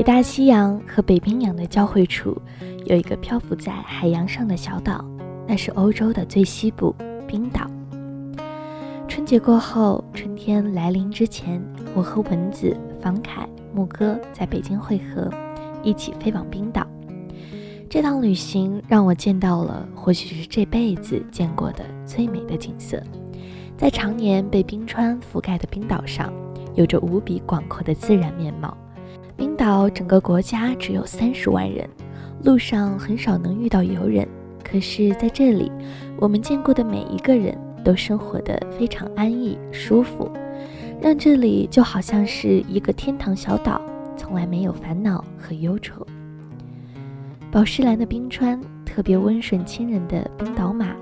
北大西洋和北冰洋的交汇处，有一个漂浮在海洋上的小岛，那是欧洲的最西部——冰岛。春节过后，春天来临之前，我和蚊子、房凯、牧歌在北京会合，一起飞往冰岛。这趟旅行让我见到了或许是这辈子见过的最美的景色。在常年被冰川覆盖的冰岛上，有着无比广阔的自然面貌。冰岛整个国家只有三十万人，路上很少能遇到游人。可是在这里，我们见过的每一个人都生活得非常安逸舒服，让这里就好像是一个天堂小岛，从来没有烦恼和忧愁。宝石蓝的冰川，特别温顺亲人的冰岛马，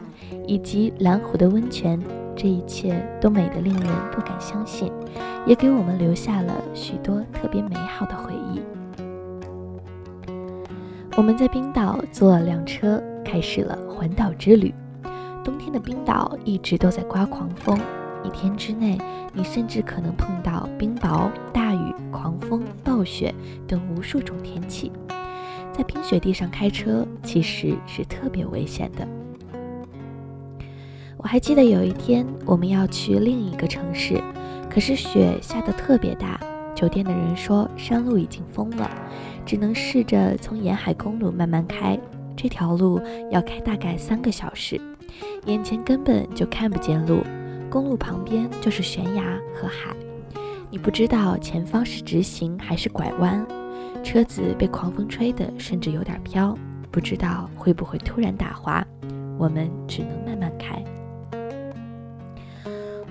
以及蓝湖的温泉，这一切都美得令人不敢相信，也给我们留下了许多特别美好的回忆。我们在冰岛租了辆车，开始了环岛之旅。冬天的冰岛一直都在刮狂风，一天之内，你甚至可能碰到冰雹、大雨、狂风、暴雪等无数种天气。在冰雪地上开车其实是特别危险的。我还记得有一天我们要去另一个城市，可是雪下得特别大，酒店的人说山路已经封了，只能试着从沿海公路慢慢开。这条路要开大概三个小时，眼前根本就看不见路，公路旁边就是悬崖和海，你不知道前方是直行还是拐弯。车子被狂风吹得甚至有点飘，不知道会不会突然打滑。我们只能慢慢开。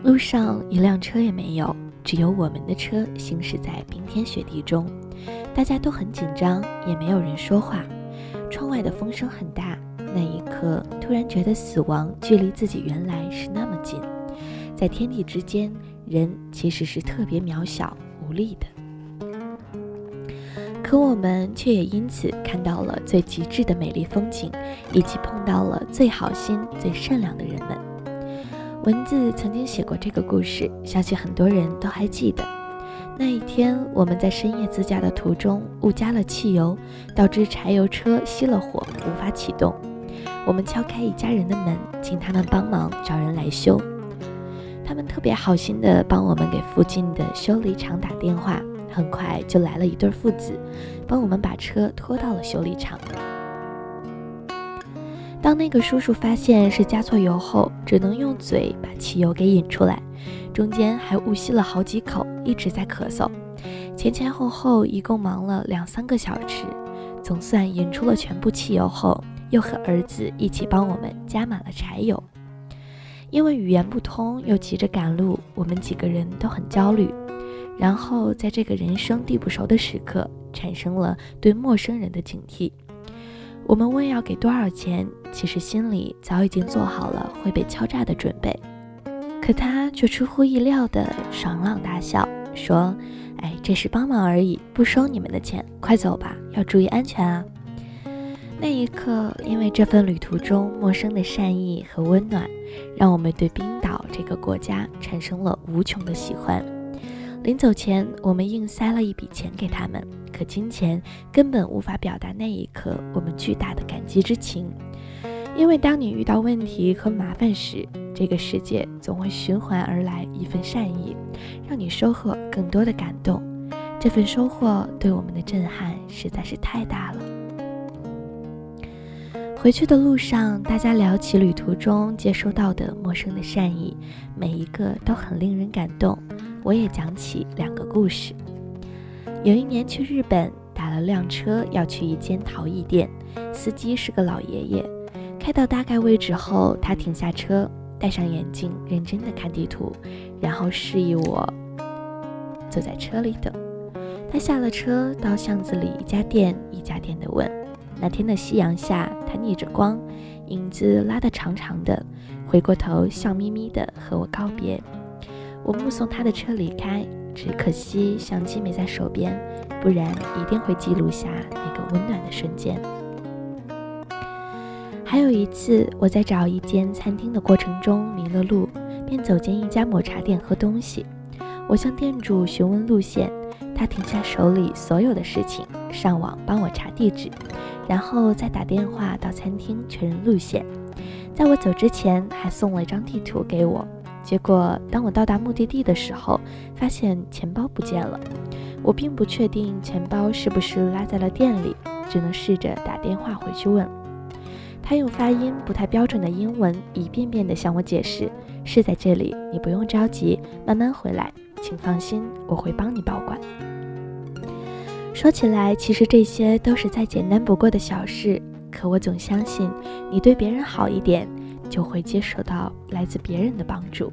路上一辆车也没有，只有我们的车行驶在冰天雪地中。大家都很紧张，也没有人说话。窗外的风声很大，那一刻突然觉得死亡距离自己原来是那么近。在天地之间，人其实是特别渺小无力的。可我们却也因此看到了最极致的美丽风景，以及碰到了最好心、最善良的人们。文字曾经写过这个故事，相信很多人都还记得。那一天，我们在深夜自驾的途中误加了汽油，导致柴油车熄了火，无法启动。我们敲开一家人的门，请他们帮忙找人来修。他们特别好心地帮我们给附近的修理厂打电话。很快就来了一对父子，帮我们把车拖到了修理厂。当那个叔叔发现是加错油后，只能用嘴把汽油给引出来，中间还误吸了好几口，一直在咳嗽。前前后后一共忙了两三个小时，总算引出了全部汽油后，又和儿子一起帮我们加满了柴油。因为语言不通，又急着赶路，我们几个人都很焦虑。然后，在这个人生地不熟的时刻，产生了对陌生人的警惕。我们问要给多少钱，其实心里早已经做好了会被敲诈的准备。可他却出乎意料的爽朗大笑，说：“哎，这是帮忙而已，不收你们的钱，快走吧，要注意安全啊！”那一刻，因为这份旅途中陌生的善意和温暖，让我们对冰岛这个国家产生了无穷的喜欢。临走前，我们硬塞了一笔钱给他们，可金钱根本无法表达那一刻我们巨大的感激之情。因为当你遇到问题和麻烦时，这个世界总会循环而来一份善意，让你收获更多的感动。这份收获对我们的震撼实在是太大了。回去的路上，大家聊起旅途中接收到的陌生的善意，每一个都很令人感动。我也讲起两个故事。有一年去日本，打了辆车要去一间陶艺店，司机是个老爷爷。开到大概位置后，他停下车，戴上眼镜，认真的看地图，然后示意我坐在车里等。他下了车，到巷子里一家店一家店的问。那天的夕阳下，他逆着光，影子拉得长长的，回过头笑眯眯的和我告别。我目送他的车离开，只可惜相机没在手边，不然一定会记录下那个温暖的瞬间。还有一次，我在找一间餐厅的过程中迷了路，便走进一家抹茶店喝东西。我向店主询问路线，他停下手里所有的事情，上网帮我查地址，然后再打电话到餐厅确认路线。在我走之前，还送了一张地图给我。结果，当我到达目的地的时候，发现钱包不见了。我并不确定钱包是不是落在了店里，只能试着打电话回去问。他用发音不太标准的英文一遍遍地向我解释：“是在这里，你不用着急，慢慢回来，请放心，我会帮你保管。”说起来，其实这些都是再简单不过的小事，可我总相信，你对别人好一点。就会接受到来自别人的帮助，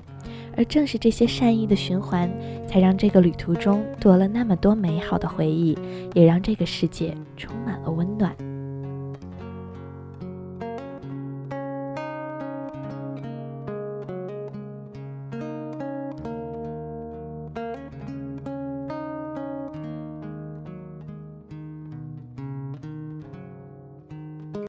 而正是这些善意的循环，才让这个旅途中多了那么多美好的回忆，也让这个世界充满了温暖。